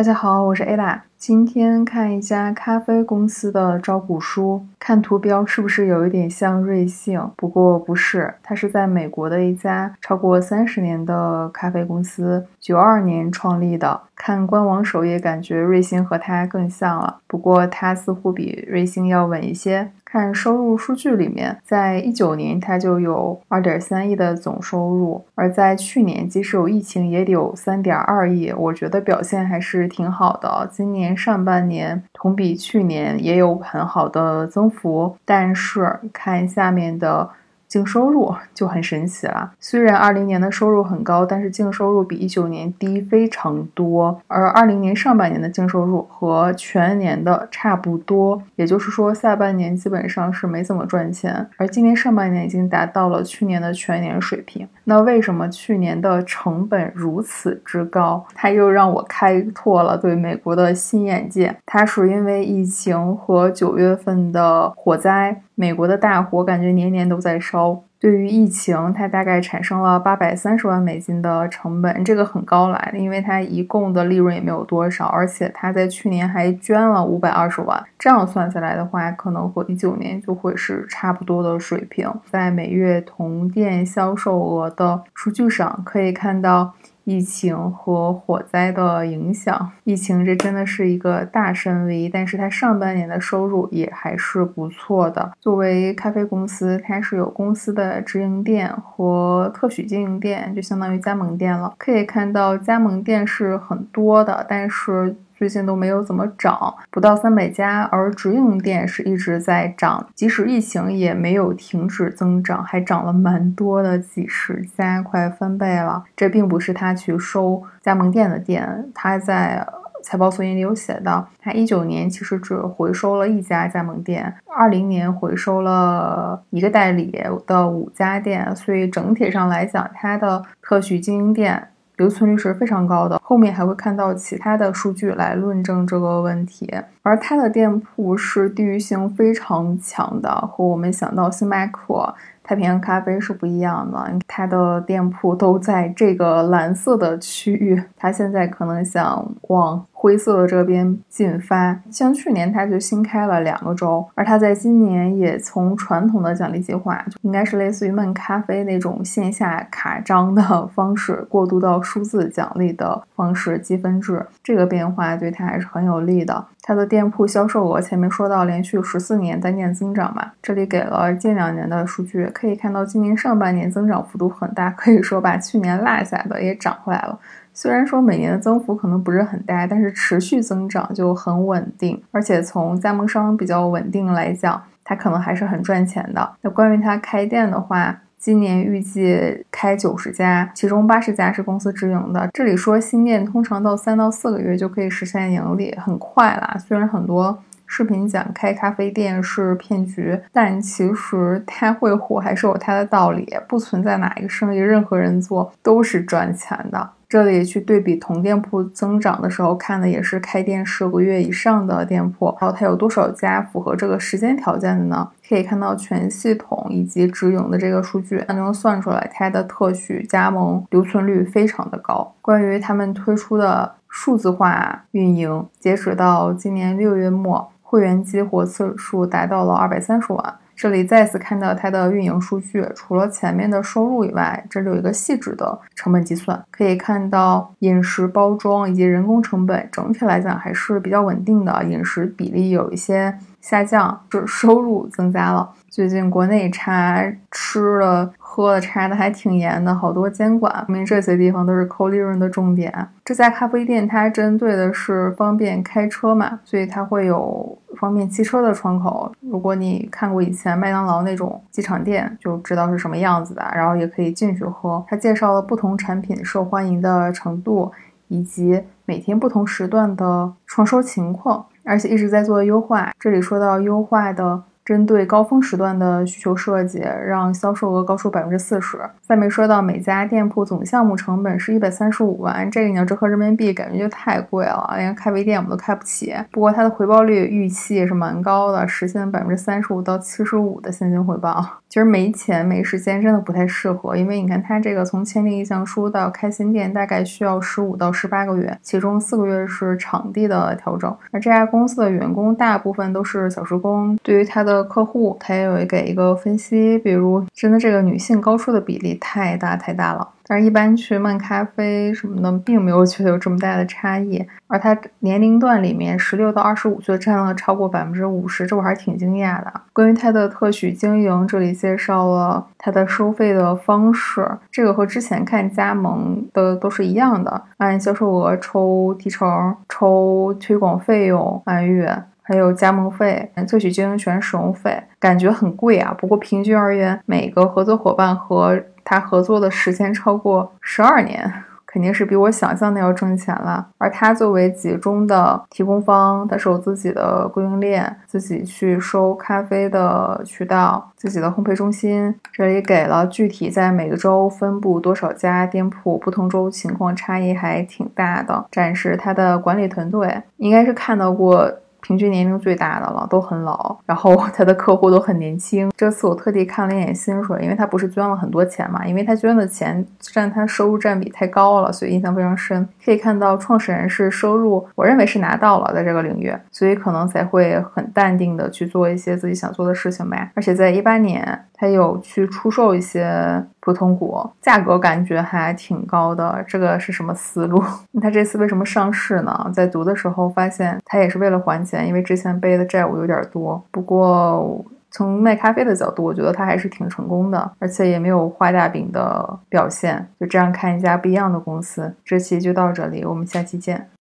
大家好，我是 Ada。今天看一家咖啡公司的招股书，看图标是不是有一点像瑞幸？不过不是，它是在美国的一家超过三十年的咖啡公司，九二年创立的。看官网首页，感觉瑞幸和它更像了，不过它似乎比瑞幸要稳一些。看收入数据里面，在一九年它就有二点三亿的总收入，而在去年即使有疫情也得有三点二亿，我觉得表现还是挺好的。今年上半年同比去年也有很好的增幅，但是看下面的。净收入就很神奇了。虽然二零年的收入很高，但是净收入比一九年低非常多。而二零年上半年的净收入和全年的差不多，也就是说下半年基本上是没怎么赚钱。而今年上半年已经达到了去年的全年水平。那为什么去年的成本如此之高？它又让我开拓了对美国的新眼界。它是因为疫情和九月份的火灾。美国的大火感觉年年都在烧。对于疫情，它大概产生了八百三十万美金的成本，这个很高来的，因为它一共的利润也没有多少，而且它在去年还捐了五百二十万，这样算下来的话，可能和一九年就会是差不多的水平。在每月同店销售额的数据上可以看到。疫情和火灾的影响，疫情这真的是一个大深 V，但是它上半年的收入也还是不错的。作为咖啡公司，它是有公司的直营店和特许经营店，就相当于加盟店了。可以看到加盟店是很多的，但是。最近都没有怎么涨，不到三百家，而直营店是一直在涨，即使疫情也没有停止增长，还涨了蛮多的，几十家，快翻倍了。这并不是他去收加盟店的店，他在财报索引里有写到，他一九年其实只回收了一家加盟店，二零年回收了一个代理的五家店，所以整体上来讲，他的特许经营店。留存率是非常高的，后面还会看到其他的数据来论证这个问题。而它的店铺是地域性非常强的，和我们想到星巴克、太平洋咖啡是不一样的。它的店铺都在这个蓝色的区域，它现在可能想往。灰色的这边进发，像去年它就新开了两个州，而它在今年也从传统的奖励计划，就应该是类似于漫咖啡那种线下卡章的方式，过渡到数字奖励的方式积分制，这个变化对它还是很有利的。它的店铺销售额前面说到连续十四年单店增长嘛，这里给了近两年的数据，可以看到今年上半年增长幅度很大，可以说把去年落下的也涨回来了。虽然说每年的增幅可能不是很大，但是持续增长就很稳定，而且从加盟商比较稳定来讲，它可能还是很赚钱的。那关于它开店的话，今年预计开九十家，其中八十家是公司直营的。这里说新店通常到三到四个月就可以实现盈利，很快啦。虽然很多视频讲开咖啡店是骗局，但其实它会火还是有它的道理，不存在哪一个生意任何人做都是赚钱的。这里去对比同店铺增长的时候，看的也是开店十个月以上的店铺，然后它有多少家符合这个时间条件的呢？可以看到全系统以及直营的这个数据，那能算出来它的特许加盟留存率非常的高。关于他们推出的数字化运营，截止到今年六月末，会员激活次数达到了二百三十万。这里再次看到它的运营数据，除了前面的收入以外，这里有一个细致的成本计算，可以看到饮食包装以及人工成本整体来讲还是比较稳定的，饮食比例有一些下降，是收入增加了。最近国内查吃的。喝的查的还挺严的，好多监管，说明这些地方都是扣利润的重点。这家咖啡店它针对的是方便开车嘛，所以它会有方便汽车的窗口。如果你看过以前麦当劳那种机场店，就知道是什么样子的。然后也可以进去喝。他介绍了不同产品受欢迎的程度，以及每天不同时段的创收情况，而且一直在做优化。这里说到优化的。针对高峰时段的需求设计，让销售额高出百分之四十。再没说到每家店铺总项目成本是一百三十五万，这个你要折合人民币，感觉就太贵了，连开微店我们都开不起。不过它的回报率预期也是蛮高的，实现百分之三十五到七十五的现金回报。其实没钱没时间真的不太适合，因为你看它这个从签订意向书到开新店大概需要十五到十八个月，其中四个月是场地的调整。而这家公司的员工大部分都是小时工，对于他的客户，他也有给一个分析，比如真的这个女性高出的比例太大太大了。但是，一般去漫咖啡什么的，并没有觉得有这么大的差异。而它年龄段里面，十六到二十五岁占了超过百分之五十，这我还是挺惊讶的。关于它的特许经营，这里介绍了它的收费的方式，这个和之前看加盟的都是一样的，按销售额抽提成，抽推广费用按月。还有加盟费、特许经营权使用费，感觉很贵啊。不过平均而言，每个合作伙伴和他合作的时间超过十二年，肯定是比我想象的要挣钱了。而他作为集中的提供方，他是有自己的供应链，自己去收咖啡的渠道，自己的烘焙中心。这里给了具体在每个州分布多少家店铺，不同州情况差异还挺大的。展示他的管理团队，应该是看到过。平均年龄最大的了，都很老，然后他的客户都很年轻。这次我特地看了一眼薪水，因为他不是捐了很多钱嘛，因为他捐的钱占他收入占比太高了，所以印象非常深。可以看到创始人是收入，我认为是拿到了，在这个领域，所以可能才会很淡定的去做一些自己想做的事情吧。而且在一八年。他有去出售一些普通股，价格感觉还挺高的。这个是什么思路？他这次为什么上市呢？在读的时候发现，他也是为了还钱，因为之前背的债务有点多。不过从卖咖啡的角度，我觉得他还是挺成功的，而且也没有画大饼的表现。就这样看一家不一样的公司。这期就到这里，我们下期见。